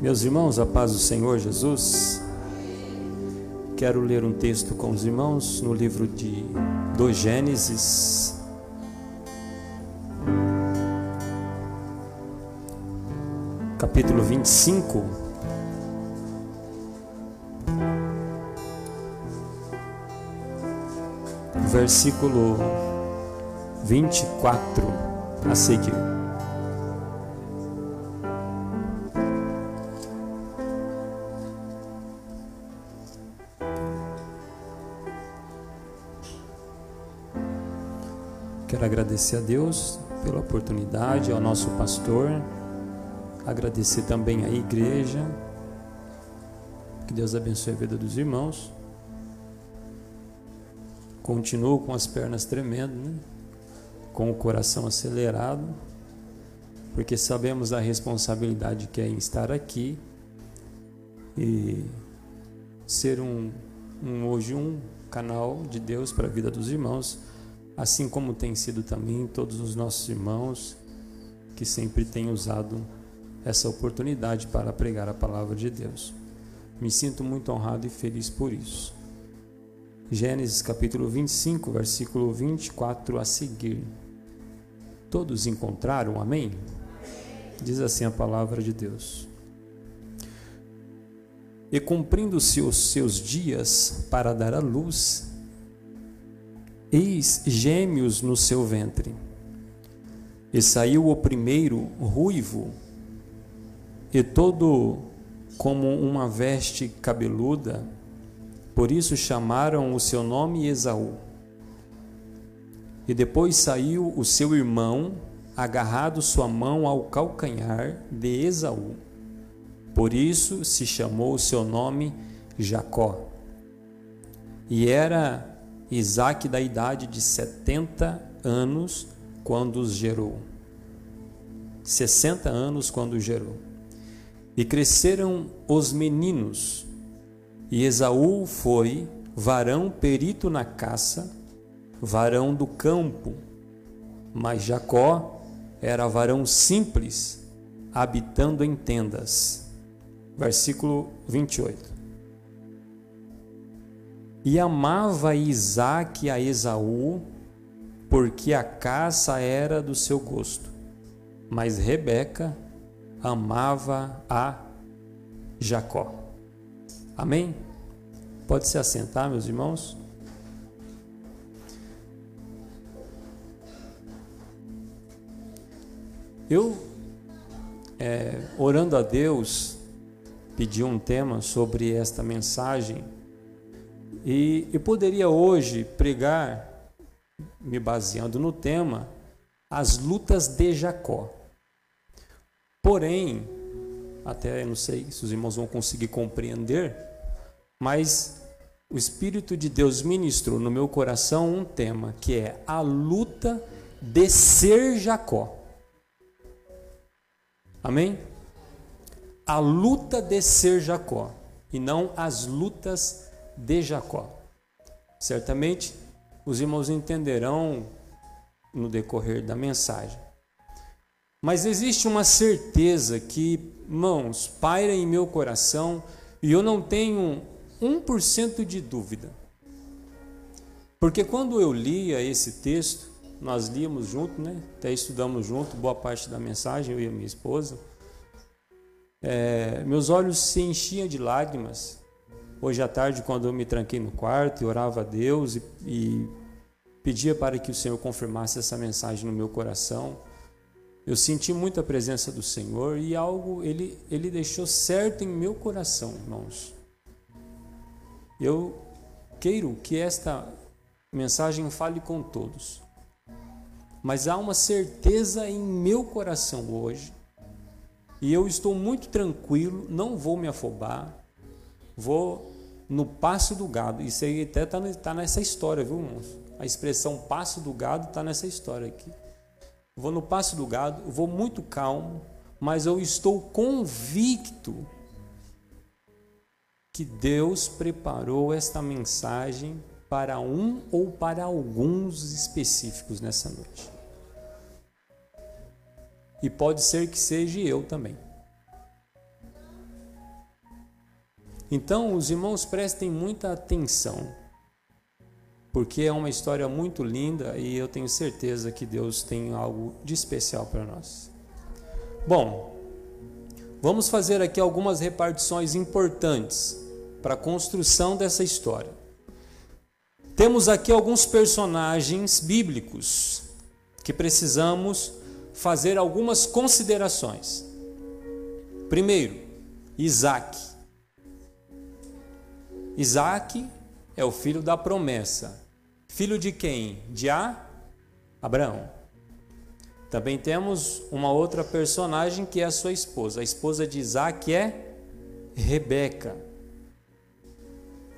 Meus irmãos, a paz do Senhor Jesus. Quero ler um texto com os irmãos no livro de do Gênesis. Capítulo 25. Versículo 24 a seguir. Quero agradecer a Deus pela oportunidade, ao nosso pastor, agradecer também à igreja. Que Deus abençoe a vida dos irmãos. Continuo com as pernas tremendo, né? com o coração acelerado, porque sabemos a responsabilidade que é em estar aqui e ser um, um hoje um canal de Deus para a vida dos irmãos assim como tem sido também todos os nossos irmãos que sempre têm usado essa oportunidade para pregar a palavra de Deus. Me sinto muito honrado e feliz por isso. Gênesis capítulo 25, versículo 24 a seguir. Todos encontraram? Amém? Diz assim a palavra de Deus. E cumprindo-se os seus dias para dar à luz, Eis gêmeos no seu ventre. E saiu o primeiro ruivo, e todo como uma veste cabeluda, por isso chamaram o seu nome Esaú. E depois saiu o seu irmão, agarrado sua mão ao calcanhar de Esaú. Por isso se chamou o seu nome Jacó. E era Isaac da idade de 70 anos quando os gerou. 60 anos quando os gerou. E cresceram os meninos, e Esaú foi varão perito na caça, varão do campo, mas Jacó era varão simples, habitando em tendas. Versículo 28. E amava Isaac a Esaú, porque a caça era do seu gosto. Mas Rebeca amava a Jacó. Amém? Pode se assentar, meus irmãos? Eu, é, orando a Deus, pedi um tema sobre esta mensagem e eu poderia hoje pregar, me baseando no tema, as lutas de Jacó. Porém, até não sei se os irmãos vão conseguir compreender, mas o Espírito de Deus ministrou no meu coração um tema que é a luta de ser Jacó. Amém? A luta de ser Jacó e não as lutas de Jacó. Certamente os irmãos entenderão no decorrer da mensagem. Mas existe uma certeza que, mãos, paira em meu coração e eu não tenho 1% de dúvida. Porque quando eu lia esse texto, nós líamos junto, né? até estudamos junto boa parte da mensagem, eu e a minha esposa. É, meus olhos se enchiam de lágrimas Hoje à tarde, quando eu me tranquei no quarto e orava a Deus e, e pedia para que o Senhor confirmasse essa mensagem no meu coração, eu senti muita presença do Senhor e algo ele, ele deixou certo em meu coração, irmãos. Eu quero que esta mensagem fale com todos, mas há uma certeza em meu coração hoje, e eu estou muito tranquilo, não vou me afobar, vou no passo do gado. Isso aí até está tá nessa história, viu, irmãos? A expressão passo do gado está nessa história aqui. Vou no passo do gado, vou muito calmo, mas eu estou convicto que Deus preparou esta mensagem para um ou para alguns específicos nessa noite. E pode ser que seja eu também. Então, os irmãos prestem muita atenção, porque é uma história muito linda e eu tenho certeza que Deus tem algo de especial para nós. Bom, vamos fazer aqui algumas repartições importantes para a construção dessa história. Temos aqui alguns personagens bíblicos que precisamos fazer algumas considerações. Primeiro, Isaac. Isaac é o filho da promessa. Filho de quem? De A? Abraão. Também temos uma outra personagem que é a sua esposa. A esposa de Isaac é Rebeca.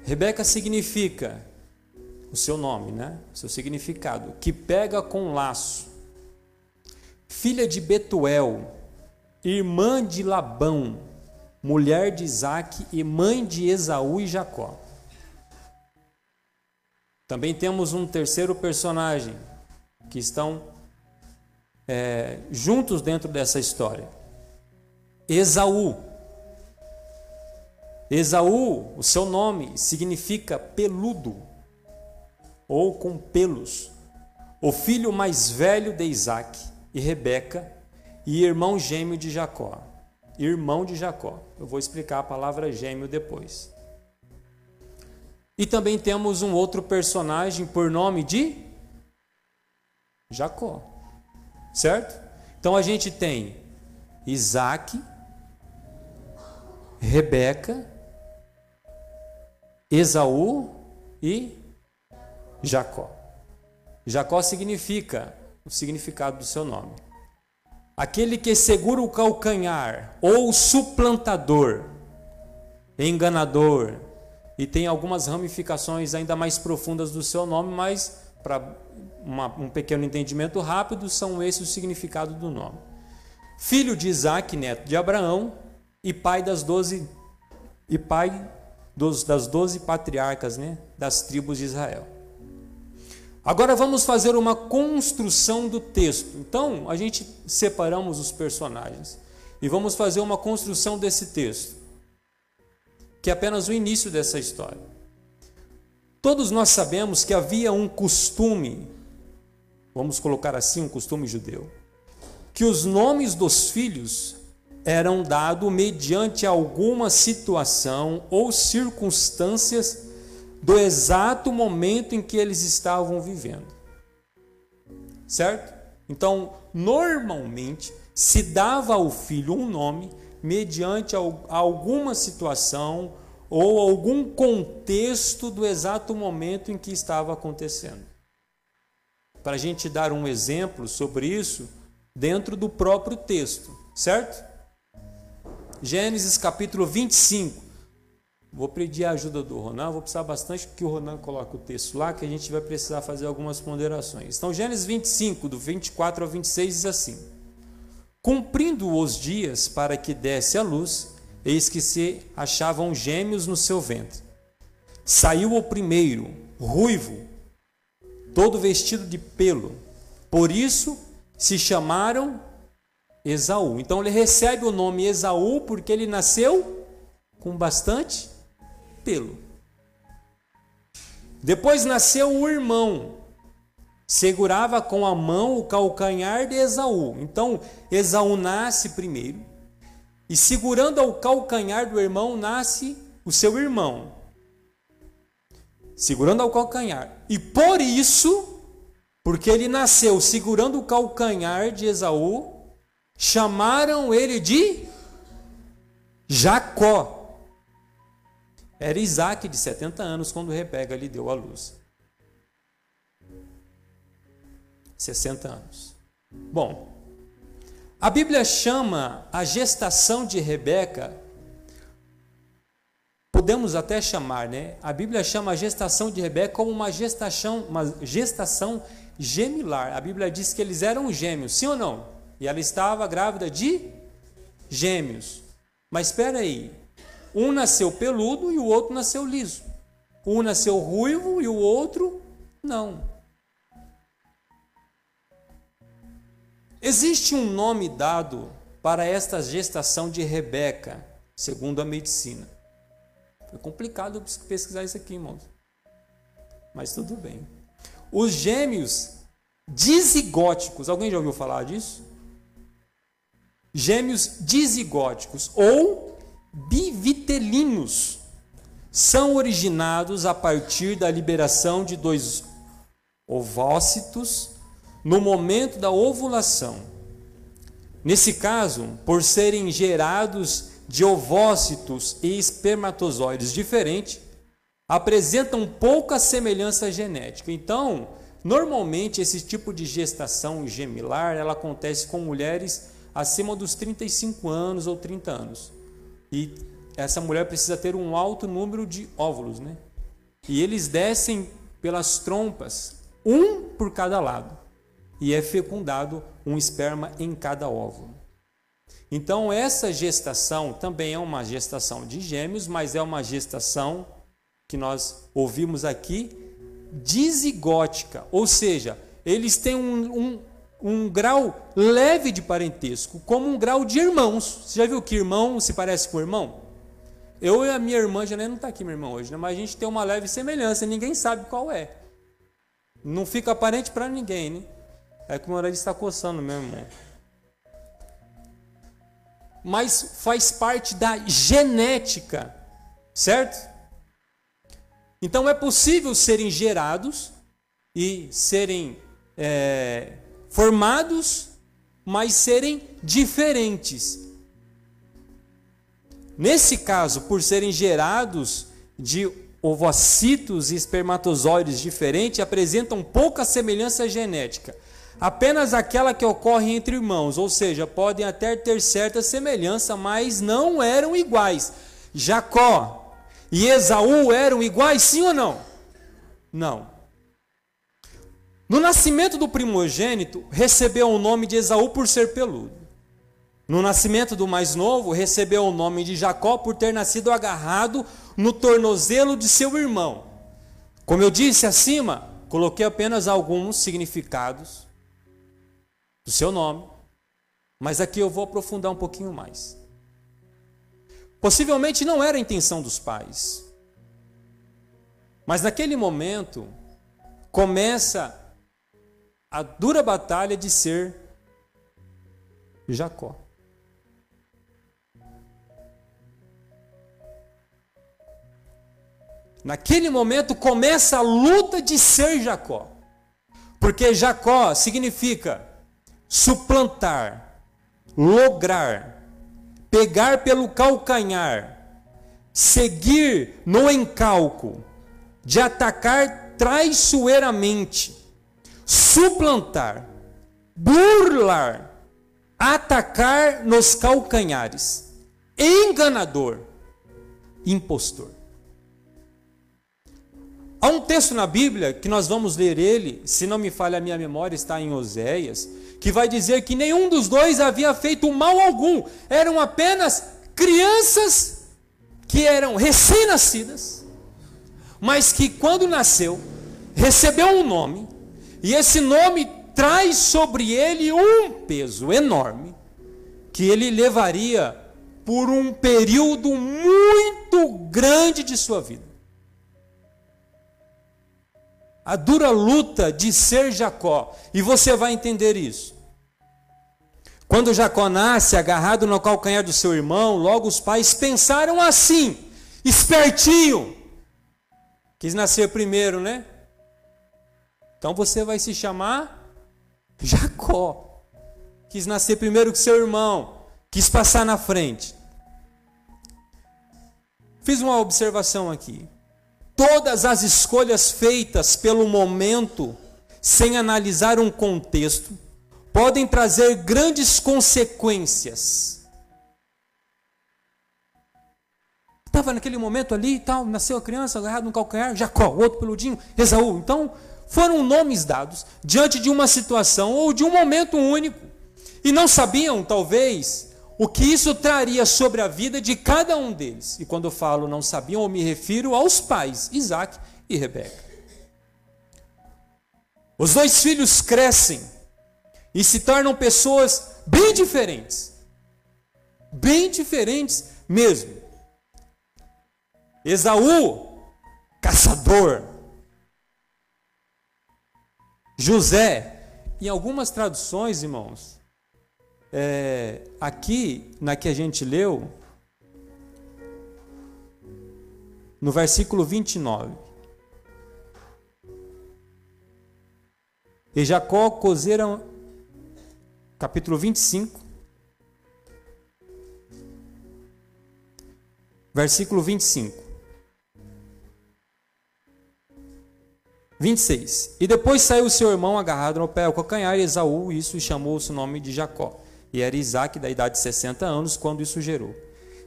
Rebeca significa o seu nome, né? O seu significado, que pega com laço. Filha de Betuel, irmã de Labão, mulher de Isaac e mãe de Esaú e Jacó. Também temos um terceiro personagem que estão é, juntos dentro dessa história. Esaú. Esaú, o seu nome significa peludo ou com pelos. O filho mais velho de Isaac e Rebeca e irmão gêmeo de Jacó. Irmão de Jacó. Eu vou explicar a palavra gêmeo depois. E também temos um outro personagem por nome de Jacó. Certo? Então a gente tem Isaac, Rebeca, Esaú e Jacó. Jacó significa o significado do seu nome aquele que segura o calcanhar, ou suplantador, enganador, e tem algumas ramificações ainda mais profundas do seu nome, mas para um pequeno entendimento rápido, são esses o significado do nome. Filho de Isaac, neto de Abraão, e pai das doze e pai dos, das doze patriarcas, né, das tribos de Israel. Agora vamos fazer uma construção do texto. Então, a gente separamos os personagens e vamos fazer uma construção desse texto, que é apenas o início dessa história. Todos nós sabemos que havia um costume, vamos colocar assim, um costume judeu, que os nomes dos filhos eram dados mediante alguma situação ou circunstâncias do exato momento em que eles estavam vivendo. Certo? Então, normalmente se dava ao filho um nome mediante alguma situação ou algum contexto do exato momento em que estava acontecendo. Para a gente dar um exemplo sobre isso dentro do próprio texto, certo? Gênesis capítulo 25. Vou pedir a ajuda do Ronan, vou precisar bastante que o Ronan coloque o texto lá, que a gente vai precisar fazer algumas ponderações. Então, Gênesis 25, do 24 ao 26, diz assim: Cumprindo os dias para que desse a luz, eis que se achavam gêmeos no seu ventre. Saiu o primeiro, ruivo, todo vestido de pelo. Por isso se chamaram Esaú. Então ele recebe o nome Esaú porque ele nasceu com bastante pelo. Depois nasceu o irmão, segurava com a mão o calcanhar de Esaú. Então, Esaú nasce primeiro, e segurando ao calcanhar do irmão, nasce o seu irmão. Segurando ao calcanhar. E por isso, porque ele nasceu segurando o calcanhar de Esaú, chamaram ele de Jacó. Era Isaac de 70 anos quando Rebeca lhe deu a luz. 60 anos. Bom, a Bíblia chama a gestação de Rebeca, podemos até chamar, né? A Bíblia chama a gestação de Rebeca como uma gestação, uma gestação gemilar. A Bíblia diz que eles eram gêmeos, sim ou não? E ela estava grávida de gêmeos. Mas espera aí, um nasceu peludo e o outro nasceu liso. Um nasceu ruivo e o outro não. Existe um nome dado para esta gestação de Rebeca, segundo a medicina. Foi complicado pesquisar isso aqui, irmãos. Mas tudo bem. Os gêmeos dizigóticos, alguém já ouviu falar disso? Gêmeos dizigóticos ou bivitelinos são originados a partir da liberação de dois ovócitos no momento da ovulação. Nesse caso, por serem gerados de ovócitos e espermatozoides diferentes, apresentam pouca semelhança genética. Então, normalmente esse tipo de gestação gemilar, ela acontece com mulheres acima dos 35 anos ou 30 anos. E essa mulher precisa ter um alto número de óvulos, né? E eles descem pelas trompas, um por cada lado, e é fecundado um esperma em cada óvulo. Então, essa gestação também é uma gestação de gêmeos, mas é uma gestação que nós ouvimos aqui dizigótica, ou seja, eles têm um, um, um grau leve de parentesco, como um grau de irmãos. Você já viu que irmão se parece com irmão? Eu e a minha irmã, já não está aqui, minha irmã, hoje, né? mas a gente tem uma leve semelhança, ninguém sabe qual é. Não fica aparente para ninguém, né? É que o meu está coçando mesmo, irmão. Mas faz parte da genética, certo? Então é possível serem gerados e serem é, formados, mas serem diferentes. Nesse caso, por serem gerados de ovocitos e espermatozoides diferentes, apresentam pouca semelhança genética, apenas aquela que ocorre entre irmãos, ou seja, podem até ter certa semelhança, mas não eram iguais. Jacó e Esaú eram iguais, sim ou não? Não. No nascimento do primogênito, recebeu o nome de Esaú por ser peludo. No nascimento do mais novo, recebeu o nome de Jacó por ter nascido agarrado no tornozelo de seu irmão. Como eu disse acima, coloquei apenas alguns significados do seu nome, mas aqui eu vou aprofundar um pouquinho mais. Possivelmente não era a intenção dos pais, mas naquele momento começa a dura batalha de ser Jacó. Naquele momento começa a luta de ser Jacó. Porque Jacó significa suplantar, lograr, pegar pelo calcanhar, seguir no encalco, de atacar traiçoeiramente, suplantar, burlar, atacar nos calcanhares, enganador, impostor. Há um texto na Bíblia que nós vamos ler ele, se não me falha a minha memória, está em Oséias, que vai dizer que nenhum dos dois havia feito mal algum, eram apenas crianças que eram recém-nascidas, mas que quando nasceu, recebeu um nome, e esse nome traz sobre ele um peso enorme, que ele levaria por um período muito grande de sua vida a dura luta de ser Jacó. E você vai entender isso. Quando Jacó nasce agarrado no calcanhar do seu irmão, logo os pais pensaram assim, espertinho. Quis nascer primeiro, né? Então você vai se chamar Jacó. Quis nascer primeiro que seu irmão, quis passar na frente. Fiz uma observação aqui todas as escolhas feitas pelo momento, sem analisar um contexto, podem trazer grandes consequências. Estava naquele momento ali e tal, nasceu a criança agarrado no calcanhar, Jacó, outro peludinho, Esaú. Então, foram nomes dados diante de uma situação ou de um momento único. E não sabiam, talvez, o que isso traria sobre a vida de cada um deles. E quando falo não sabiam, eu me refiro aos pais, Isaac e Rebeca. Os dois filhos crescem e se tornam pessoas bem diferentes. Bem diferentes mesmo. Esaú, caçador. José, em algumas traduções, irmãos, é, aqui na que a gente leu, no versículo 29. E Jacó cozeram, capítulo 25, versículo 25. 26. E depois saiu seu irmão agarrado no pé ao calcanhar, e Esaú, isso e chamou o nome de Jacó. E era Isaac da idade de 60 anos quando isso gerou.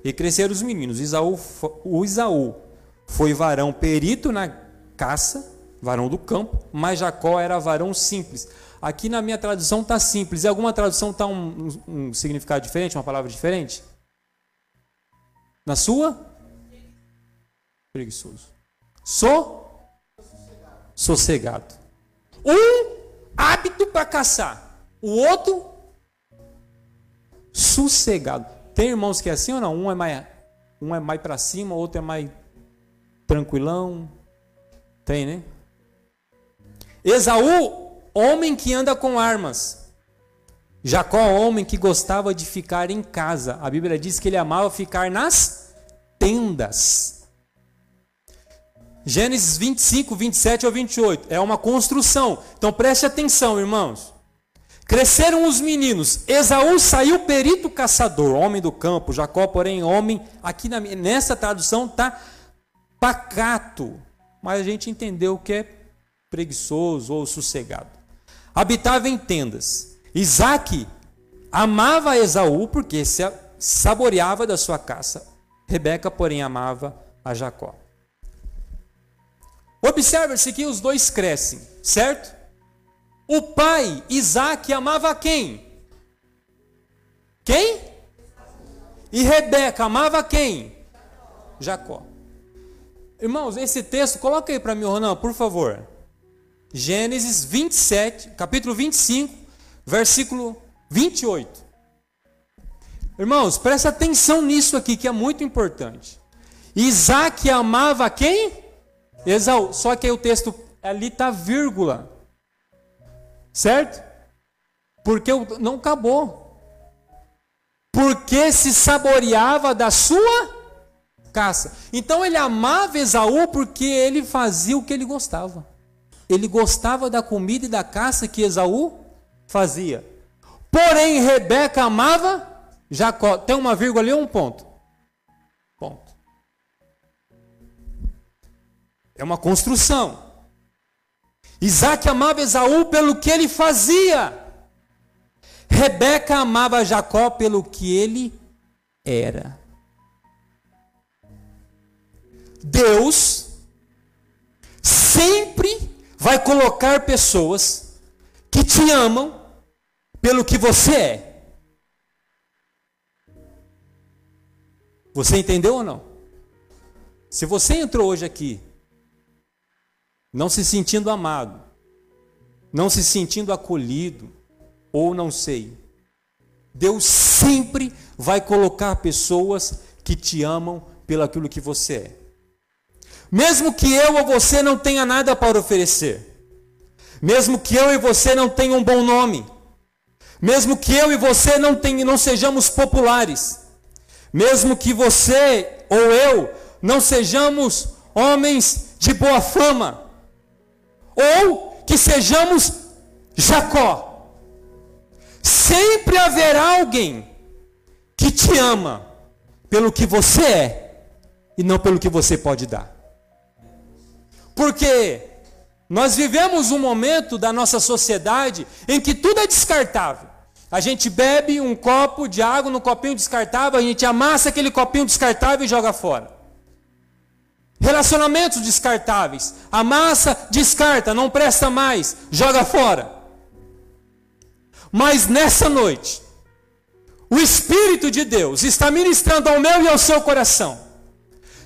E cresceram os meninos. Isaú, o Isaú foi varão perito na caça, varão do campo, mas Jacó era varão simples. Aqui na minha tradução está simples. E alguma tradução está um, um, significado diferente, uma palavra diferente? Na sua? Preguiçoso. So? Sossegado. Um hábito para caçar. O outro sossegado. Tem irmãos que é assim ou não? Um é mais, um é mais para cima, outro é mais tranquilão. Tem, né? Esaú, homem que anda com armas. Jacó, homem que gostava de ficar em casa. A Bíblia diz que ele amava ficar nas tendas. Gênesis 25, 27 ou 28. É uma construção. Então preste atenção, irmãos. Cresceram os meninos. Esaú saiu perito caçador, homem do campo. Jacó, porém, homem. Aqui na, nessa tradução está pacato, mas a gente entendeu que é preguiçoso ou sossegado. Habitava em tendas. Isaac amava Esaú porque se saboreava da sua caça. Rebeca, porém, amava a Jacó. Observa-se que os dois crescem, certo? O pai, Isaac, amava quem? Quem? E Rebeca amava quem? Jacó. Irmãos, esse texto, coloca aí para mim, Ronan, por favor. Gênesis 27, capítulo 25, versículo 28. Irmãos, presta atenção nisso aqui que é muito importante. Isaac amava quem? Esaú. Só que aí o texto ali está vírgula. Certo? Porque não acabou. Porque se saboreava da sua caça. Então ele amava Esaú porque ele fazia o que ele gostava. Ele gostava da comida e da caça que Esaú fazia. Porém, Rebeca amava Jacó. Tem uma vírgula ali ou um ponto? Ponto. É uma construção. Isaac amava Esaú pelo que ele fazia. Rebeca amava Jacó pelo que ele era. Deus sempre vai colocar pessoas que te amam pelo que você é. Você entendeu ou não? Se você entrou hoje aqui não se sentindo amado, não se sentindo acolhido, ou não sei, Deus sempre vai colocar pessoas que te amam pelo aquilo que você é. Mesmo que eu ou você não tenha nada para oferecer. Mesmo que eu e você não tenham um bom nome. Mesmo que eu e você não, tenha, não sejamos populares. Mesmo que você ou eu não sejamos homens de boa fama. Ou que sejamos Jacó. Sempre haverá alguém que te ama pelo que você é e não pelo que você pode dar. Porque nós vivemos um momento da nossa sociedade em que tudo é descartável. A gente bebe um copo de água no copinho descartável, a gente amassa aquele copinho descartável e joga fora. Relacionamentos descartáveis. Amassa, descarta, não presta mais, joga fora. Mas nessa noite, o Espírito de Deus está ministrando ao meu e ao seu coração.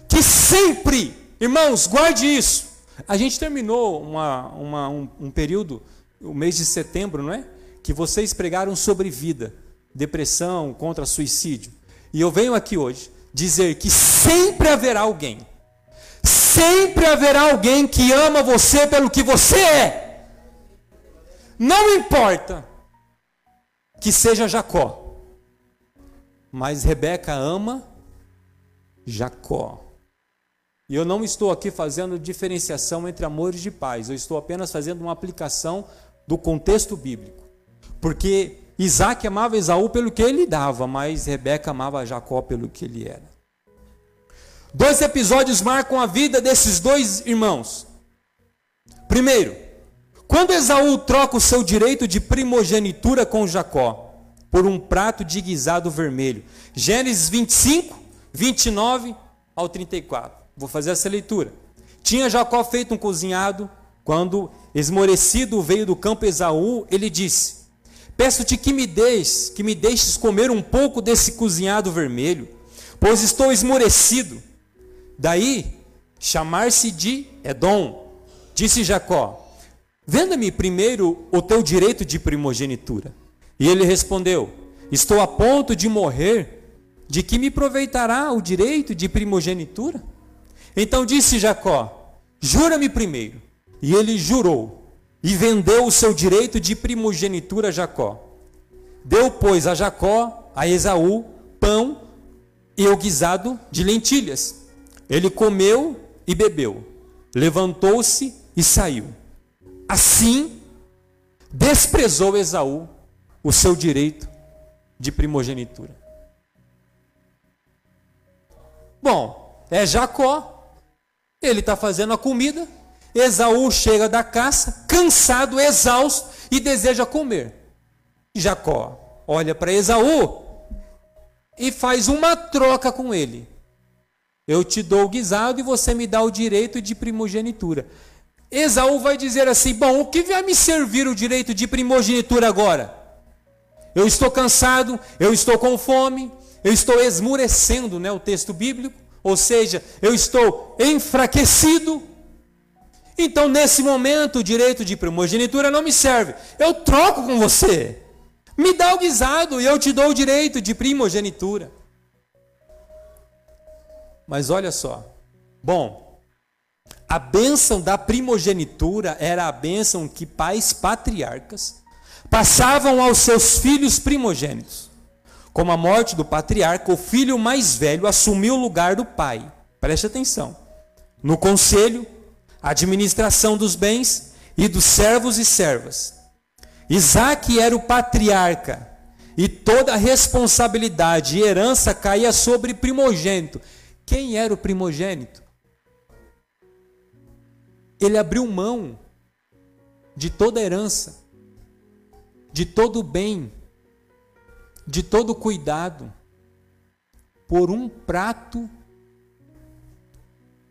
Que sempre, irmãos, guarde isso. A gente terminou uma, uma, um, um período, o mês de setembro, não é? Que vocês pregaram sobre vida, depressão, contra suicídio. E eu venho aqui hoje dizer que sempre haverá alguém Sempre haverá alguém que ama você pelo que você é. Não importa que seja Jacó, mas Rebeca ama Jacó. E eu não estou aqui fazendo diferenciação entre amores de pais, eu estou apenas fazendo uma aplicação do contexto bíblico. Porque Isaac amava Esaú pelo que ele dava, mas Rebeca amava Jacó pelo que ele era. Dois episódios marcam a vida desses dois irmãos. Primeiro, quando Esaú troca o seu direito de primogenitura com Jacó por um prato de guisado vermelho. Gênesis 25, 29 ao 34. Vou fazer essa leitura. Tinha Jacó feito um cozinhado, quando esmorecido veio do campo Esaú, ele disse: Peço-te que me deixes, que me deixes comer um pouco desse cozinhado vermelho, pois estou esmorecido. Daí chamar-se de Edom. Disse Jacó: Venda-me primeiro o teu direito de primogenitura. E ele respondeu: Estou a ponto de morrer, de que me aproveitará o direito de primogenitura? Então disse Jacó: Jura-me primeiro. E ele jurou e vendeu o seu direito de primogenitura a Jacó. Deu, pois, a Jacó, a Esaú, pão e o guisado de lentilhas. Ele comeu e bebeu, levantou-se e saiu. Assim, desprezou Esaú o seu direito de primogenitura. Bom, é Jacó, ele está fazendo a comida, Esaú chega da caça, cansado, exausto e deseja comer. Jacó olha para Esaú e faz uma troca com ele. Eu te dou o guisado e você me dá o direito de primogenitura. Esaú vai dizer assim: Bom, o que vai me servir o direito de primogenitura agora? Eu estou cansado, eu estou com fome, eu estou esmurecendo, né, o texto bíblico, ou seja, eu estou enfraquecido. Então, nesse momento, o direito de primogenitura não me serve. Eu troco com você. Me dá o guisado e eu te dou o direito de primogenitura. Mas olha só. Bom, a bênção da primogenitura era a bênção que pais patriarcas passavam aos seus filhos primogênitos. Com a morte do patriarca, o filho mais velho assumiu o lugar do pai. Preste atenção. No conselho, administração dos bens e dos servos e servas. Isaac era o patriarca e toda a responsabilidade e herança caía sobre primogênito. Quem era o primogênito? Ele abriu mão de toda herança, de todo bem, de todo cuidado, por um prato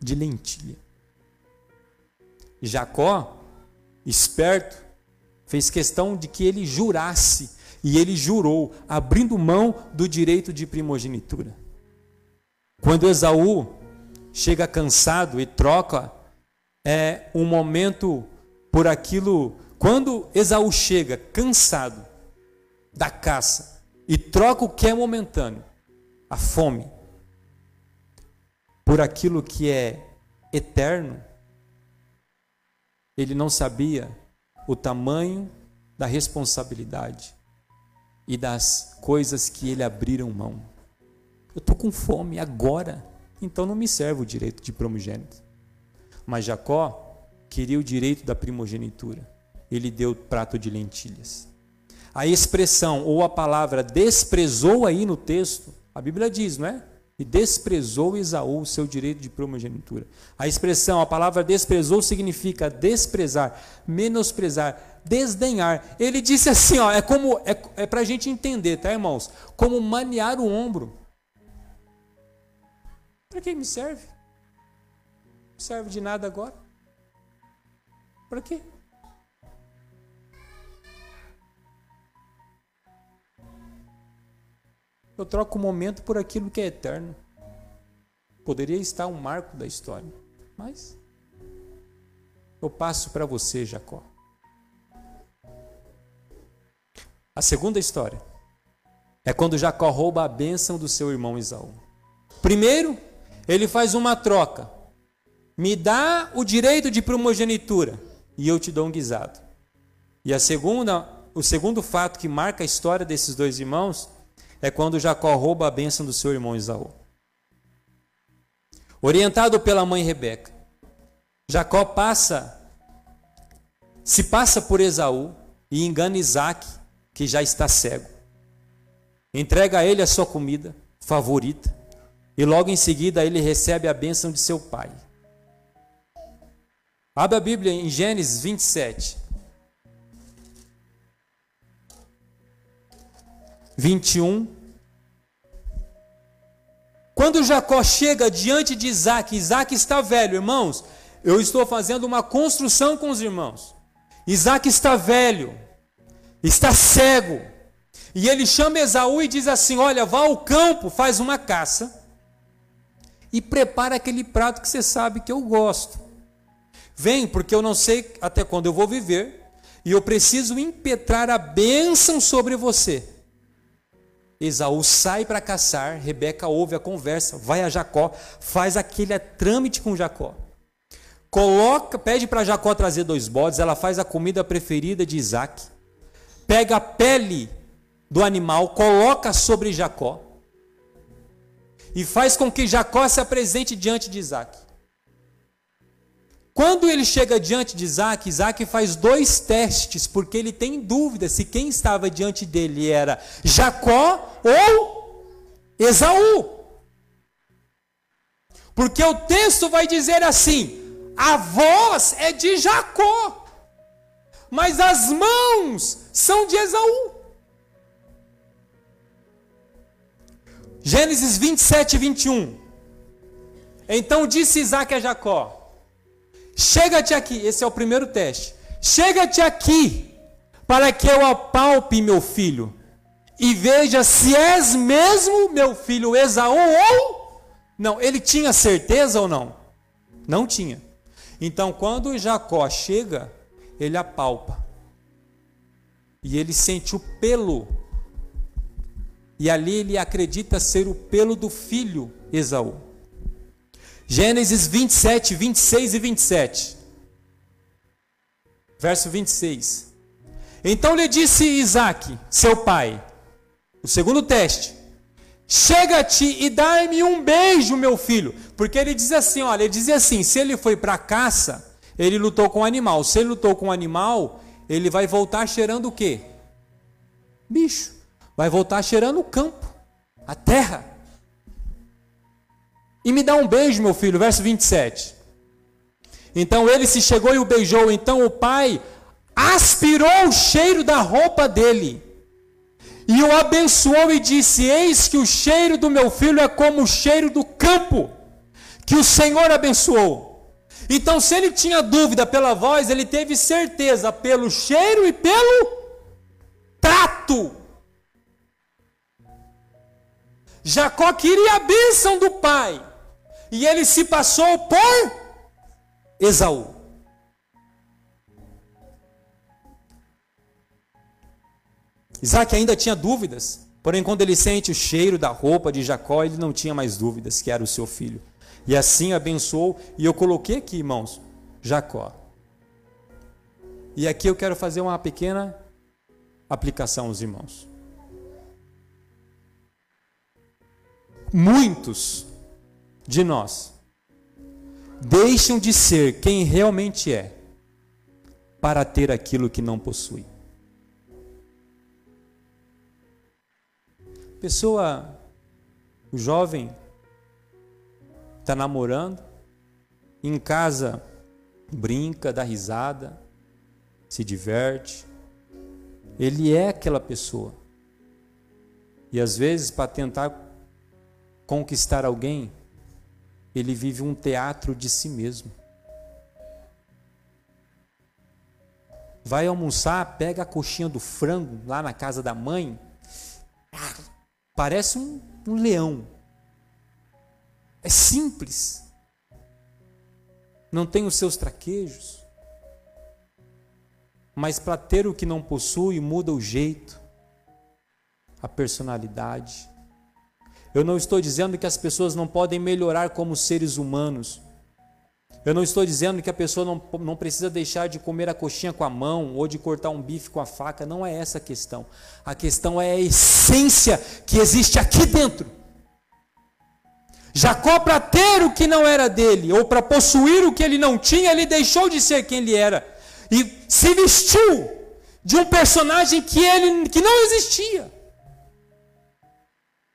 de lentilha. Jacó, esperto, fez questão de que ele jurasse, e ele jurou, abrindo mão do direito de primogenitura. Quando Esaú chega cansado e troca é um momento por aquilo. Quando Esaú chega cansado da caça e troca o que é momentâneo, a fome, por aquilo que é eterno, ele não sabia o tamanho da responsabilidade e das coisas que ele abriram mão. Eu estou com fome agora, então não me serve o direito de primogênito. Mas Jacó queria o direito da primogenitura. Ele deu prato de lentilhas. A expressão ou a palavra desprezou aí no texto, a Bíblia diz, não é? E desprezou Esaú o seu direito de primogenitura. A expressão, a palavra desprezou significa desprezar, menosprezar, desdenhar. Ele disse assim, ó, é como é, é para a gente entender, tá, irmãos? Como maniar o ombro. Para quem me serve? Não serve de nada agora. Para quê? Eu troco o momento por aquilo que é eterno. Poderia estar um marco da história, mas eu passo para você, Jacó. A segunda história é quando Jacó rouba a bênção do seu irmão Isaú. Primeiro, ele faz uma troca. Me dá o direito de primogenitura e eu te dou um guisado. E a segunda, o segundo fato que marca a história desses dois irmãos é quando Jacó rouba a bênção do seu irmão Isaú. Orientado pela mãe Rebeca, Jacó passa, se passa por Esaú e engana Isaac, que já está cego. Entrega a ele a sua comida favorita e logo em seguida ele recebe a bênção de seu pai. Abra a Bíblia em Gênesis 27. 21. Quando Jacó chega diante de Isaac, Isaac está velho, irmãos. Eu estou fazendo uma construção com os irmãos. Isaac está velho, está cego. E ele chama Esaú e diz assim: Olha, vá ao campo, faz uma caça e prepara aquele prato que você sabe que eu gosto. Vem, porque eu não sei até quando eu vou viver, e eu preciso impetrar a bênção sobre você. Esaú sai para caçar, Rebeca ouve a conversa, vai a Jacó, faz aquele trâmite com Jacó. Coloca, pede para Jacó trazer dois bodes, ela faz a comida preferida de Isaac. Pega a pele do animal, coloca sobre Jacó. E faz com que Jacó se apresente diante de Isaac. Quando ele chega diante de Isaac, Isaac faz dois testes, porque ele tem dúvida se quem estava diante dele era Jacó ou Esaú. Porque o texto vai dizer assim: a voz é de Jacó, mas as mãos são de Esaú. Gênesis 27, 21. Então disse Isaac a Jacó: Chega-te aqui, esse é o primeiro teste. Chega-te aqui, para que eu apalpe meu filho, e veja se és mesmo meu filho Esaú ou não. Ele tinha certeza ou não? Não tinha. Então, quando Jacó chega, ele apalpa. E ele sente o pelo. E ali ele acredita ser o pelo do filho Esaú. Gênesis 27, 26 e 27. Verso 26. Então lhe disse Isaac, seu pai, o segundo teste: Chega-te e dai-me um beijo, meu filho. Porque ele diz assim: olha, ele dizia assim: se ele foi para a caça, ele lutou com o animal. Se ele lutou com o animal, ele vai voltar cheirando o quê? Bicho. Vai voltar cheirando o campo, a terra. E me dá um beijo, meu filho, verso 27. Então ele se chegou e o beijou. Então o pai aspirou o cheiro da roupa dele e o abençoou e disse: Eis que o cheiro do meu filho é como o cheiro do campo que o Senhor abençoou. Então, se ele tinha dúvida pela voz, ele teve certeza pelo cheiro e pelo trato. Jacó queria a bênção do pai, e ele se passou por Esaú. Isaac ainda tinha dúvidas, porém, quando ele sente o cheiro da roupa de Jacó, ele não tinha mais dúvidas que era o seu filho. E assim abençoou, e eu coloquei aqui, irmãos, Jacó. E aqui eu quero fazer uma pequena aplicação aos irmãos. Muitos de nós deixam de ser quem realmente é para ter aquilo que não possui. Pessoa, o jovem está namorando, em casa brinca, dá risada, se diverte. Ele é aquela pessoa. E às vezes, para tentar conquistar alguém, ele vive um teatro de si mesmo. Vai almoçar, pega a coxinha do frango lá na casa da mãe, parece um, um leão. É simples. Não tem os seus traquejos. Mas para ter o que não possui, muda o jeito, a personalidade. Eu não estou dizendo que as pessoas não podem melhorar como seres humanos. Eu não estou dizendo que a pessoa não, não precisa deixar de comer a coxinha com a mão ou de cortar um bife com a faca, não é essa a questão. A questão é a essência que existe aqui dentro. Jacó, para ter o que não era dele, ou para possuir o que ele não tinha, ele deixou de ser quem ele era e se vestiu de um personagem que ele que não existia.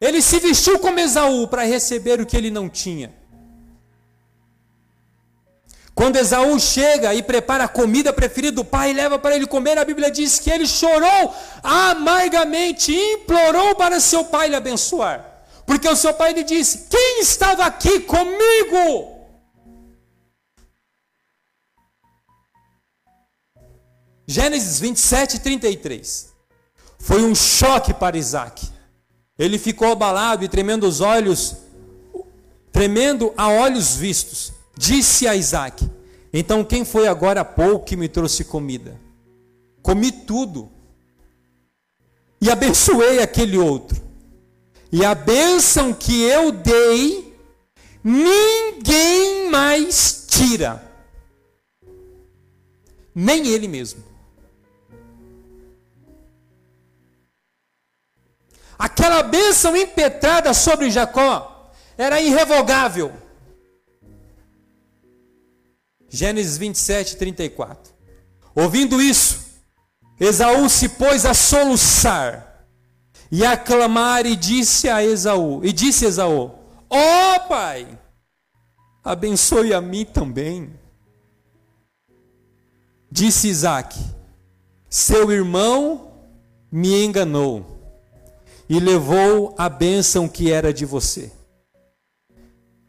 Ele se vestiu como Esaú para receber o que ele não tinha. Quando Esaú chega e prepara a comida preferida do pai e leva para ele comer, a Bíblia diz que ele chorou amargamente implorou para seu pai lhe abençoar. Porque o seu pai lhe disse: Quem estava aqui comigo? Gênesis 27, 33. Foi um choque para Isaac. Ele ficou abalado e tremendo os olhos, tremendo a olhos vistos disse a Isaac: Então quem foi agora há pouco que me trouxe comida? Comi tudo e abençoei aquele outro. E a bênção que eu dei, ninguém mais tira, nem ele mesmo. Aquela bênção impetrada sobre Jacó era irrevogável. Gênesis 27, 34. Ouvindo isso, Esaú se pôs a soluçar e a clamar e disse a Esaú, e disse Esaú: Ó oh, pai, abençoe a mim também. Disse Isaac: Seu irmão me enganou e levou a bênção que era de você.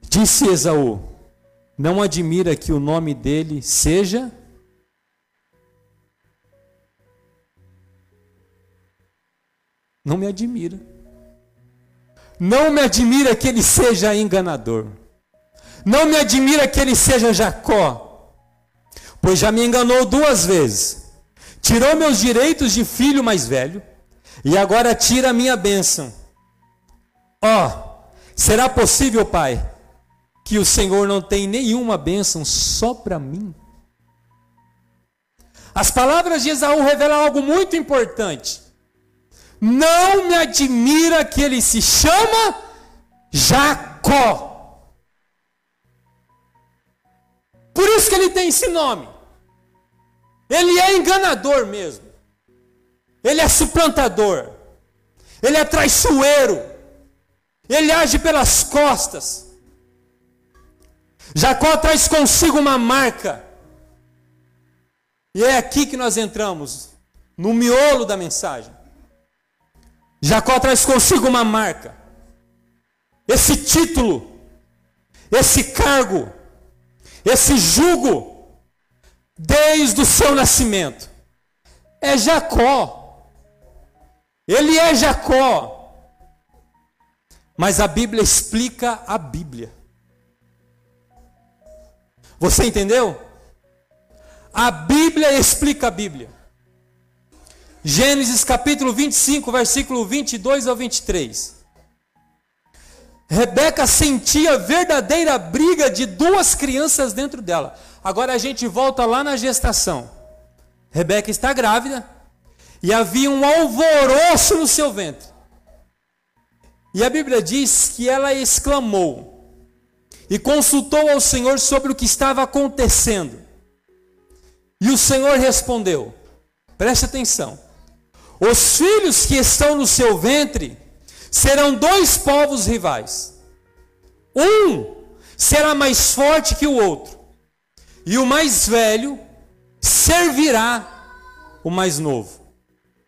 Disse Esaú: não admira que o nome dele seja Não me admira. Não me admira que ele seja enganador. Não me admira que ele seja Jacó, pois já me enganou duas vezes. Tirou meus direitos de filho mais velho e agora tira a minha bênção. Ó, oh, será possível, pai, que o Senhor não tem nenhuma bênção só para mim? As palavras de Esaú revelam algo muito importante. Não me admira que ele se chama Jacó. Por isso que ele tem esse nome. Ele é enganador mesmo. Ele é suplantador. Ele é traiçoeiro. Ele age pelas costas. Jacó traz consigo uma marca. E é aqui que nós entramos, no miolo da mensagem. Jacó traz consigo uma marca. Esse título, esse cargo, esse jugo, desde o seu nascimento. É Jacó. Ele é Jacó. Mas a Bíblia explica a Bíblia. Você entendeu? A Bíblia explica a Bíblia. Gênesis capítulo 25, versículo 22 ao 23. Rebeca sentia verdadeira briga de duas crianças dentro dela. Agora a gente volta lá na gestação. Rebeca está grávida e havia um alvoroço no seu ventre. E a Bíblia diz que ela exclamou: e consultou ao Senhor sobre o que estava acontecendo. E o Senhor respondeu: preste atenção. Os filhos que estão no seu ventre serão dois povos rivais. Um será mais forte que o outro, e o mais velho servirá o mais novo.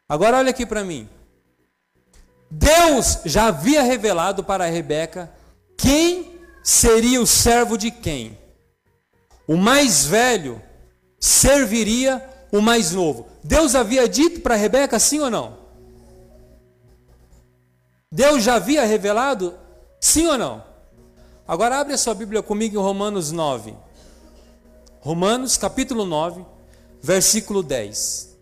Agora olha aqui para mim. Deus já havia revelado para Rebeca quem seria o servo de quem? O mais velho serviria o mais novo. Deus havia dito para Rebeca sim ou não? Deus já havia revelado sim ou não? Agora abre a sua Bíblia comigo em Romanos 9. Romanos capítulo 9, versículo 10.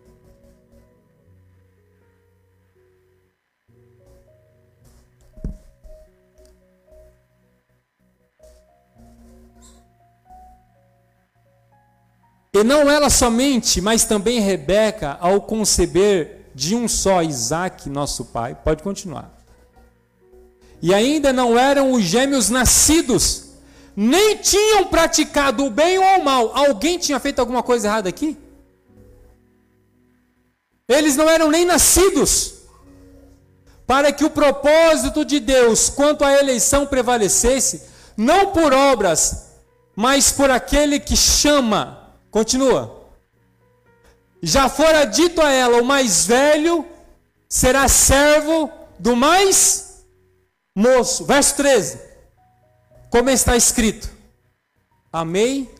E não ela somente, mas também Rebeca, ao conceber de um só Isaac, nosso pai. Pode continuar. E ainda não eram os gêmeos nascidos, nem tinham praticado o bem ou o mal. Alguém tinha feito alguma coisa errada aqui? Eles não eram nem nascidos. Para que o propósito de Deus quanto à eleição prevalecesse, não por obras, mas por aquele que chama. Continua. Já fora dito a ela: o mais velho será servo do mais moço. Verso 13. Como está escrito: Amei,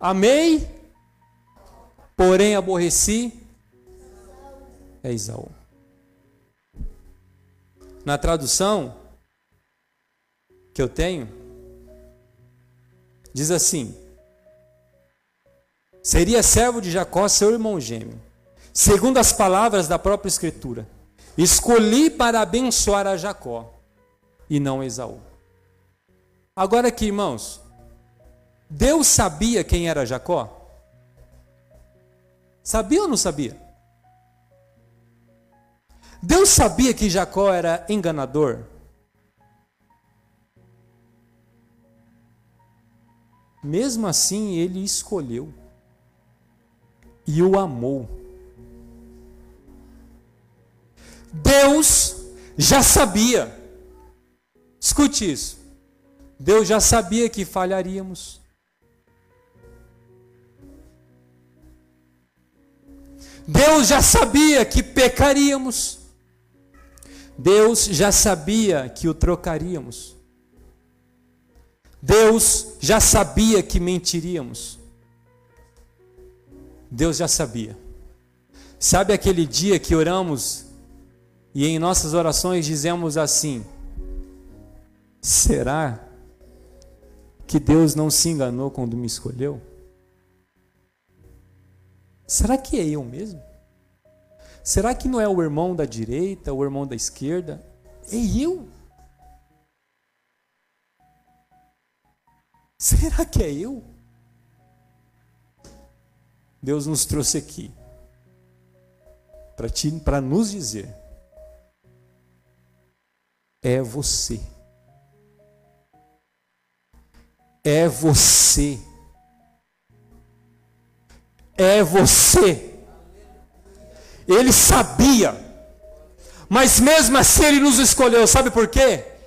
amei, porém aborreci é Isaú. Na tradução que eu tenho, diz assim: Seria servo de Jacó, seu irmão gêmeo, segundo as palavras da própria Escritura. Escolhi para abençoar a Jacó e não Esaú. Agora aqui, irmãos, Deus sabia quem era Jacó? Sabia ou não sabia? Deus sabia que Jacó era enganador? Mesmo assim, ele escolheu e o amou. Deus já sabia. Escute isso. Deus já sabia que falharíamos. Deus já sabia que pecaríamos. Deus já sabia que o trocaríamos. Deus já sabia que mentiríamos. Deus já sabia. Sabe aquele dia que oramos e em nossas orações dizemos assim: será que Deus não se enganou quando me escolheu? Será que é eu mesmo? Será que não é o irmão da direita, o irmão da esquerda? É eu? Será que é eu? Deus nos trouxe aqui para nos dizer: é você. É você. É você. Ele sabia. Mas mesmo assim ele nos escolheu. Sabe por quê?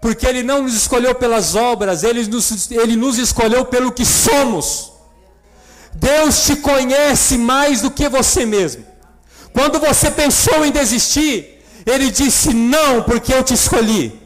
Porque ele não nos escolheu pelas obras, ele nos, ele nos escolheu pelo que somos. Deus te conhece mais do que você mesmo. Quando você pensou em desistir, ele disse: Não, porque eu te escolhi.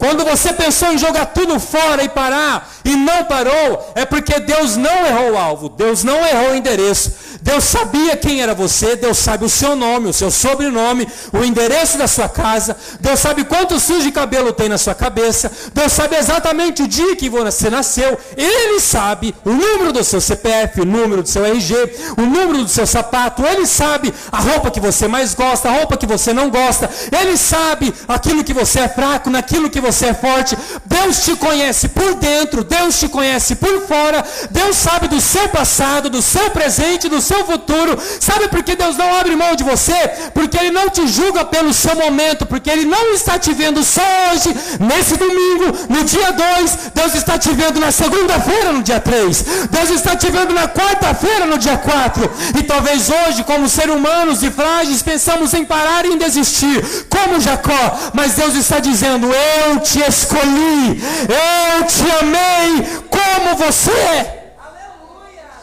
Quando você pensou em jogar tudo fora e parar e não parou, é porque Deus não errou o alvo, Deus não errou o endereço. Deus sabia quem era você, Deus sabe o seu nome, o seu sobrenome, o endereço da sua casa, Deus sabe quantos fios de cabelo tem na sua cabeça, Deus sabe exatamente o dia que você nasceu, Ele sabe o número do seu CPF, o número do seu RG, o número do seu sapato, Ele sabe a roupa que você mais gosta, a roupa que você não gosta, Ele sabe aquilo que você é fraco, naquilo que você é forte, Deus te conhece por dentro, Deus te conhece por fora, Deus sabe do seu passado, do seu presente, do seu futuro. Sabe por que Deus não abre mão de você? Porque Ele não te julga pelo seu momento, porque Ele não está te vendo só hoje, nesse domingo, no dia 2. Deus está te vendo na segunda-feira, no dia 3. Deus está te vendo na quarta-feira, no dia 4. E talvez hoje, como ser humanos e frágeis, pensamos em parar e em desistir, como Jacó. Mas Deus está dizendo: Eu te escolhi, eu te amei como você é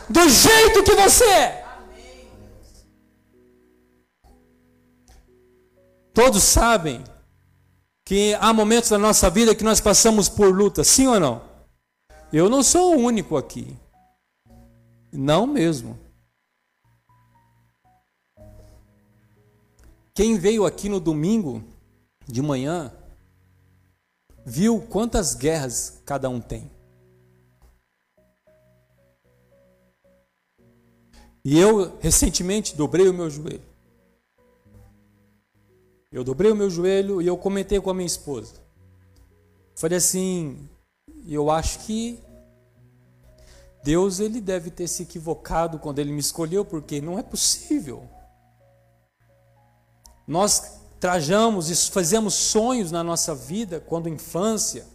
do jeito que você é. Todos sabem que há momentos da nossa vida que nós passamos por luta, sim ou não? Eu não sou o único aqui. Não mesmo. Quem veio aqui no domingo de manhã viu quantas guerras cada um tem. E eu recentemente dobrei o meu joelho. Eu dobrei o meu joelho e eu comentei com a minha esposa. Falei assim, eu acho que Deus ele deve ter se equivocado quando ele me escolheu, porque não é possível. Nós trajamos e fazemos sonhos na nossa vida quando infância,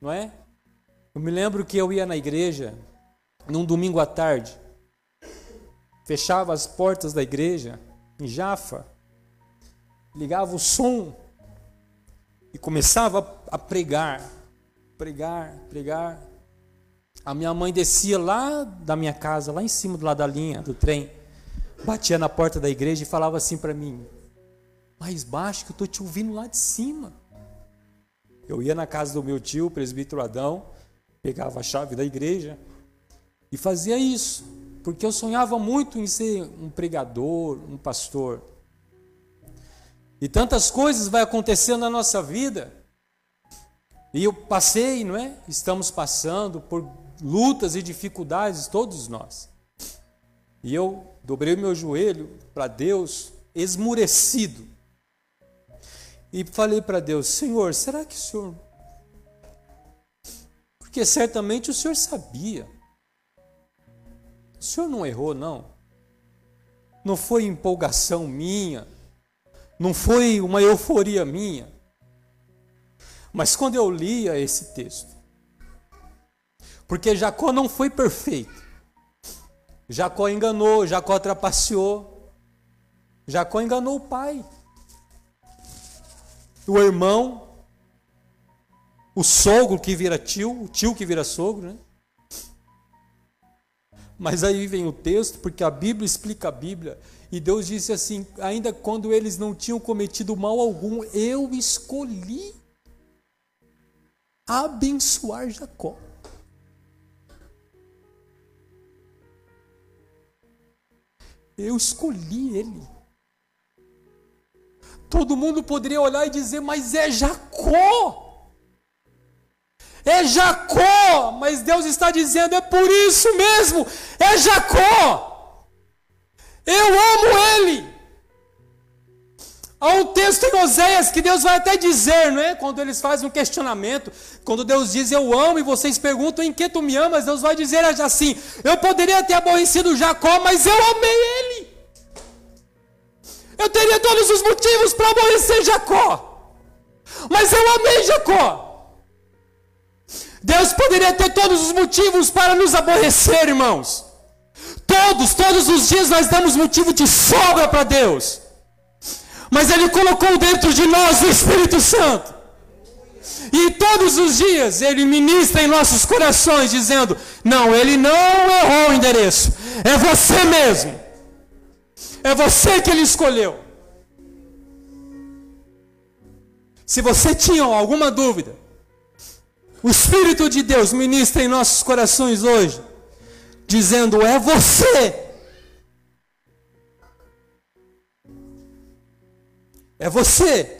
não é? Eu me lembro que eu ia na igreja num domingo à tarde, fechava as portas da igreja em Jafa, ligava o som e começava a pregar, pregar, pregar. A minha mãe descia lá da minha casa, lá em cima do lado da linha do trem, batia na porta da igreja e falava assim para mim: mais baixo que eu estou te ouvindo lá de cima. Eu ia na casa do meu tio, o presbítero Adão, pegava a chave da igreja e fazia isso, porque eu sonhava muito em ser um pregador, um pastor. E tantas coisas vai acontecendo na nossa vida. E eu passei, não é? Estamos passando por lutas e dificuldades, todos nós. E eu dobrei meu joelho para Deus, esmurecido. E falei para Deus: Senhor, será que o Senhor. Porque certamente o Senhor sabia. O Senhor não errou, não. Não foi empolgação minha. Não foi uma euforia minha. Mas quando eu lia esse texto, porque Jacó não foi perfeito. Jacó enganou, Jacó trapaceou. Jacó enganou o pai. O irmão, o sogro que vira tio, o tio que vira sogro, né? Mas aí vem o texto, porque a Bíblia explica a Bíblia, e Deus disse assim: ainda quando eles não tinham cometido mal algum, eu escolhi abençoar Jacó. Eu escolhi ele. Todo mundo poderia olhar e dizer, mas é Jacó. É Jacó, mas Deus está dizendo, é por isso mesmo, é Jacó. Eu amo ele. Há um texto em Oséias que Deus vai até dizer, não é? Quando eles fazem um questionamento, quando Deus diz eu amo e vocês perguntam em que tu me amas, Deus vai dizer assim: eu poderia ter aborrecido Jacó, mas eu amei ele. Eu teria todos os motivos para aborrecer Jacó, mas eu amei Jacó. Deus poderia ter todos os motivos para nos aborrecer, irmãos. Todos, todos os dias nós damos motivo de sobra para Deus mas Ele colocou dentro de nós o Espírito Santo. E todos os dias Ele ministra em nossos corações, dizendo: Não, Ele não errou o endereço, é você mesmo, é você que Ele escolheu. Se você tinha alguma dúvida, o Espírito de Deus ministra em nossos corações hoje, dizendo: É você É você.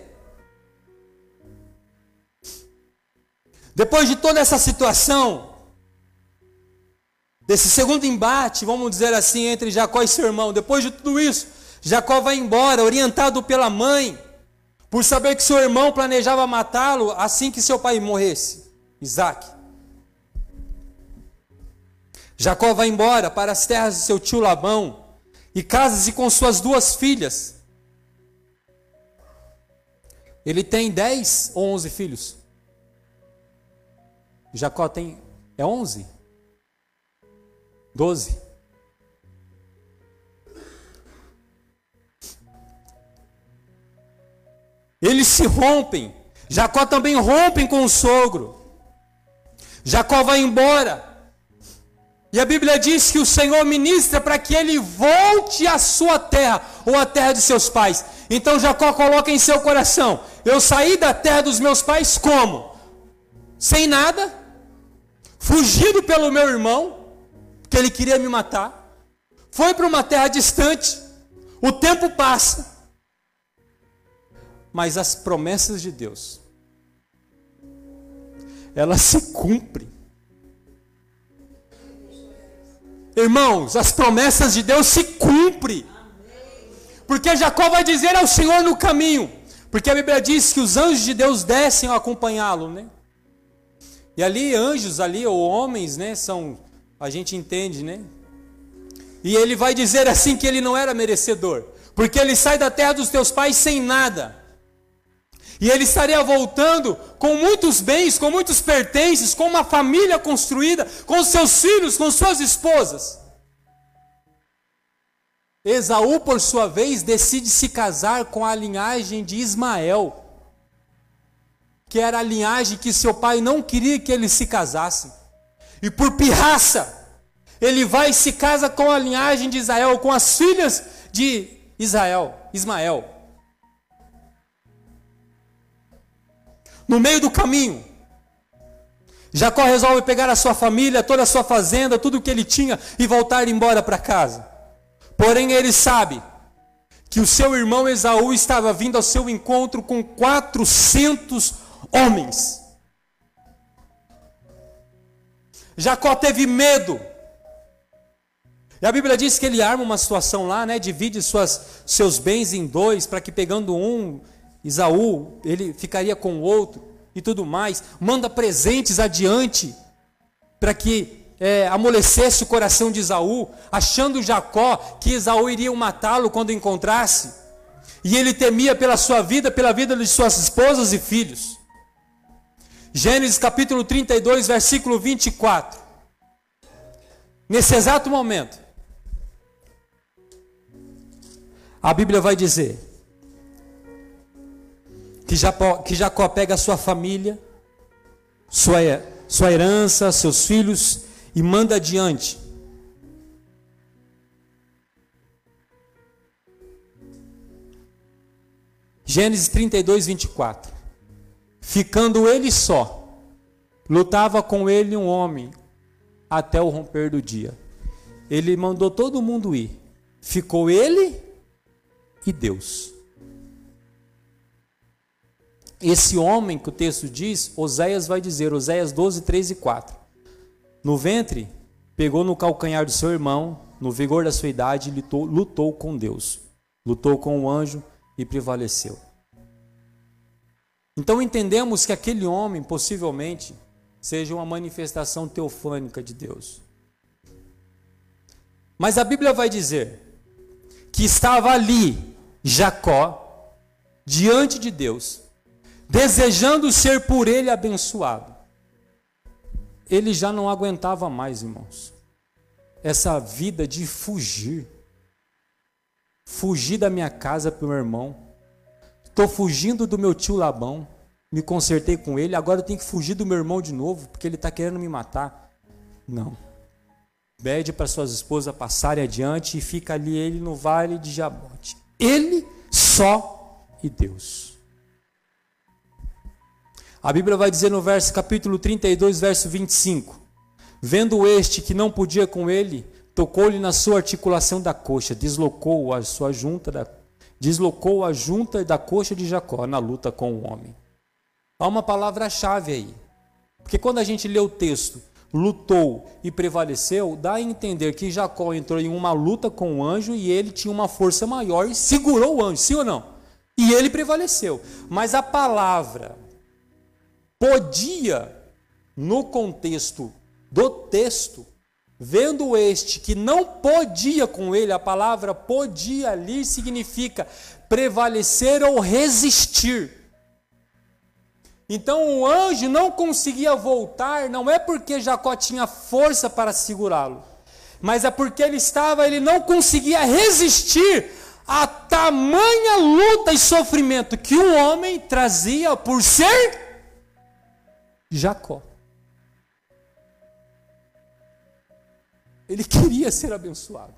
Depois de toda essa situação, desse segundo embate, vamos dizer assim, entre Jacó e seu irmão, depois de tudo isso, Jacó vai embora, orientado pela mãe, por saber que seu irmão planejava matá-lo assim que seu pai morresse, Isaac. Jacó vai embora para as terras de seu tio Labão e casa-se com suas duas filhas, ele tem 10 ou 11 filhos? Jacó tem é 11? 12. Eles se rompem. Jacó também rompe com o sogro. Jacó vai embora. E a Bíblia diz que o Senhor ministra para que ele volte à sua terra, ou à terra de seus pais. Então Jacó coloca em seu coração: Eu saí da terra dos meus pais como? Sem nada, fugido pelo meu irmão, que ele queria me matar, foi para uma terra distante, o tempo passa, mas as promessas de Deus, elas se cumprem. Irmãos, as promessas de Deus se cumprem. Porque Jacó vai dizer ao Senhor no caminho. Porque a Bíblia diz que os anjos de Deus descem a acompanhá-lo, né? E ali, anjos ali, ou homens, né, são a gente entende, né? E ele vai dizer assim que ele não era merecedor, porque ele sai da terra dos teus pais sem nada. E ele estaria voltando com muitos bens, com muitos pertences, com uma família construída, com seus filhos, com suas esposas. Esaú, por sua vez, decide se casar com a linhagem de Ismael, que era a linhagem que seu pai não queria que ele se casasse. E por pirraça, ele vai e se casa com a linhagem de Israel, com as filhas de Israel, Ismael. No meio do caminho, Jacó resolve pegar a sua família, toda a sua fazenda, tudo o que ele tinha e voltar embora para casa. Porém, ele sabe que o seu irmão Esaú estava vindo ao seu encontro com 400 homens. Jacó teve medo. E a Bíblia diz que ele arma uma situação lá, né? Divide suas, seus bens em dois, para que pegando um, Esaú, ele ficaria com o outro e tudo mais. Manda presentes adiante, para que é, amolecesse o coração de Esaú, achando Jacó que Esaú iria matá-lo quando encontrasse. E ele temia pela sua vida, pela vida de suas esposas e filhos. Gênesis capítulo 32, versículo 24. Nesse exato momento, a Bíblia vai dizer que Jacó, que Jacó pega a sua família, sua, sua herança, seus filhos e manda adiante. Gênesis 32, 24. Ficando ele só, lutava com ele um homem até o romper do dia. Ele mandou todo mundo ir. Ficou ele e Deus. Esse homem que o texto diz, Oséias vai dizer, Oséias 12, 3 e 4. No ventre, pegou no calcanhar do seu irmão, no vigor da sua idade, lutou, lutou com Deus, lutou com o anjo e prevaleceu. Então entendemos que aquele homem, possivelmente, seja uma manifestação teofânica de Deus. Mas a Bíblia vai dizer que estava ali Jacó, diante de Deus, desejando ser por ele abençoado ele já não aguentava mais, irmãos. Essa vida de fugir. Fugir da minha casa para o meu irmão. Estou fugindo do meu tio Labão. Me consertei com ele. Agora eu tenho que fugir do meu irmão de novo, porque ele está querendo me matar. Não. Pede para suas esposas passarem adiante e fica ali ele no vale de Jabote. Ele só e Deus. A Bíblia vai dizer no verso capítulo 32, verso 25: Vendo este que não podia com ele, tocou-lhe na sua articulação da coxa, deslocou a sua junta da deslocou a junta da coxa de Jacó na luta com o homem. Há uma palavra-chave aí. Porque quando a gente lê o texto, lutou e prevaleceu, dá a entender que Jacó entrou em uma luta com o anjo e ele tinha uma força maior e segurou o anjo, sim ou não? E ele prevaleceu. Mas a palavra podia, no contexto do texto, vendo este que não podia com ele, a palavra podia ali significa prevalecer ou resistir. Então o anjo não conseguia voltar, não é porque Jacó tinha força para segurá-lo, mas é porque ele estava, ele não conseguia resistir a tamanha luta e sofrimento que o homem trazia por ser Jacó. Ele queria ser abençoado.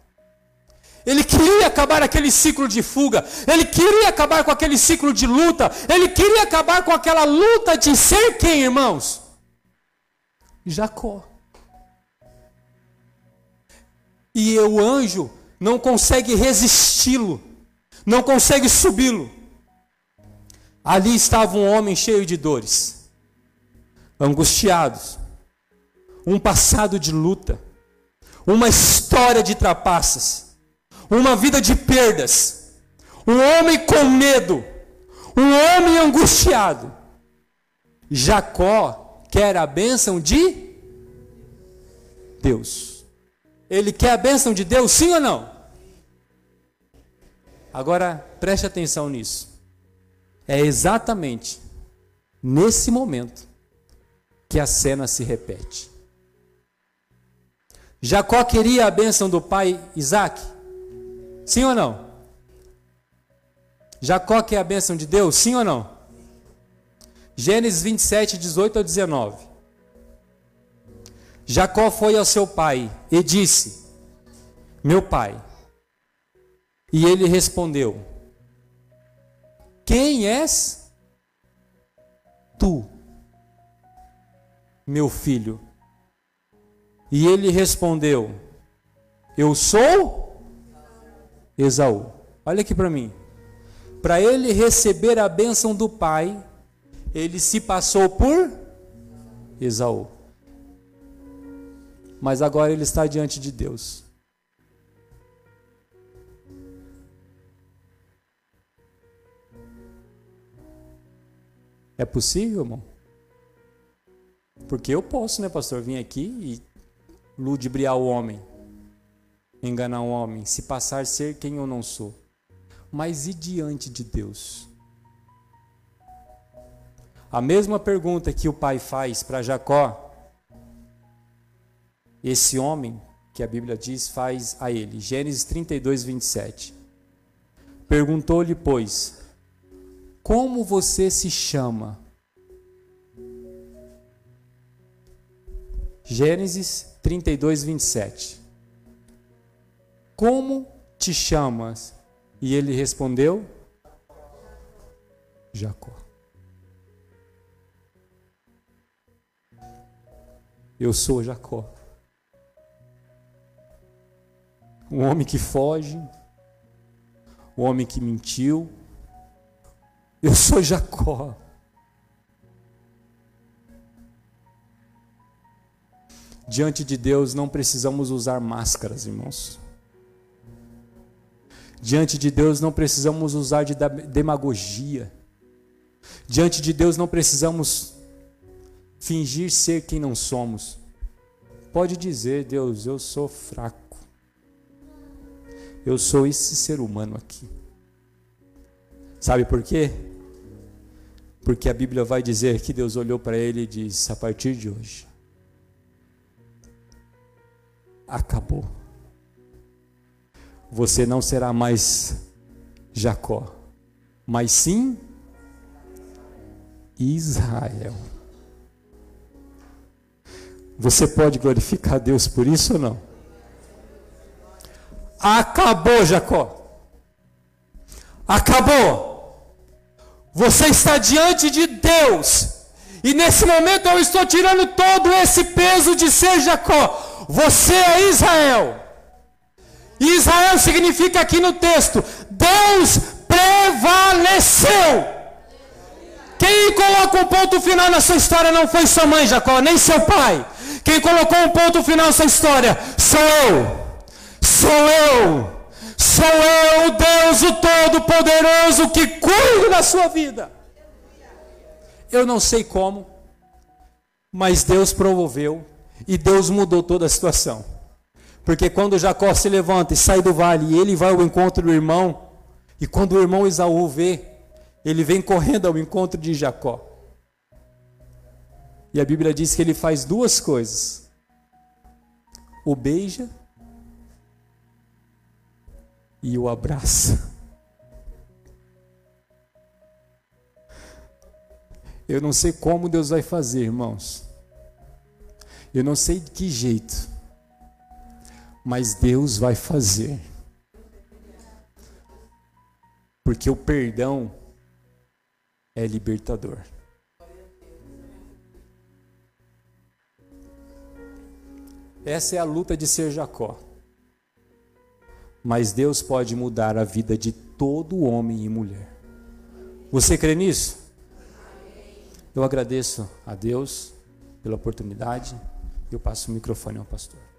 Ele queria acabar aquele ciclo de fuga. Ele queria acabar com aquele ciclo de luta. Ele queria acabar com aquela luta de ser quem, irmãos? Jacó. E o anjo não consegue resisti-lo, não consegue subi-lo. Ali estava um homem cheio de dores angustiados, um passado de luta, uma história de trapaças, uma vida de perdas, um homem com medo, um homem angustiado. Jacó quer a bênção de Deus. Ele quer a bênção de Deus, sim ou não? Agora, preste atenção nisso. É exatamente nesse momento que a cena se repete. Jacó queria a bênção do pai Isaac? Sim ou não? Jacó quer a bênção de Deus? Sim ou não? Gênesis 27, 18 a 19. Jacó foi ao seu pai e disse: Meu pai. E ele respondeu: Quem és tu, meu filho? E ele respondeu: Eu sou Esaú. Olha aqui para mim. Para ele receber a bênção do pai, ele se passou por Esaú. Mas agora ele está diante de Deus. É possível, irmão? Porque eu posso, né, pastor, vir aqui e ludibriar o homem, enganar o homem, se passar ser quem eu não sou. Mas e diante de Deus? A mesma pergunta que o pai faz para Jacó, esse homem, que a Bíblia diz, faz a ele. Gênesis 32, 27. Perguntou-lhe, pois, como você se chama? Gênesis 32, 27. Como te chamas? E ele respondeu: Jacó. Eu sou Jacó. Um homem que foge, um homem que mentiu. Eu sou Jacó. Diante de Deus não precisamos usar máscaras, irmãos. Diante de Deus não precisamos usar de demagogia. Diante de Deus não precisamos fingir ser quem não somos. Pode dizer, Deus, eu sou fraco. Eu sou esse ser humano aqui. Sabe por quê? Porque a Bíblia vai dizer que Deus olhou para ele e disse: a partir de hoje, acabou. Você não será mais Jacó, mas sim Israel. Você pode glorificar Deus por isso ou não? Acabou, Jacó. Acabou. Você está diante de Deus. E nesse momento eu estou tirando todo esse peso de ser Jacó. Você é Israel. Israel significa aqui no texto: Deus prevaleceu. Quem colocou um ponto final nessa história não foi sua mãe Jacó, nem seu pai. Quem colocou um ponto final nessa história sou eu. Sou eu. Sou eu, Deus, o Todo-Poderoso, que cuido da sua vida. Eu não sei como, mas Deus promoveu e Deus mudou toda a situação. Porque quando Jacó se levanta e sai do vale, e ele vai ao encontro do irmão, e quando o irmão Isaú vê, ele vem correndo ao encontro de Jacó. E a Bíblia diz que ele faz duas coisas: o beija e o abraça. Eu não sei como Deus vai fazer, irmãos. Eu não sei de que jeito, mas Deus vai fazer. Porque o perdão é libertador. Essa é a luta de ser Jacó. Mas Deus pode mudar a vida de todo homem e mulher. Você crê nisso? Eu agradeço a Deus pela oportunidade. Eu passo o microfone ao pastor.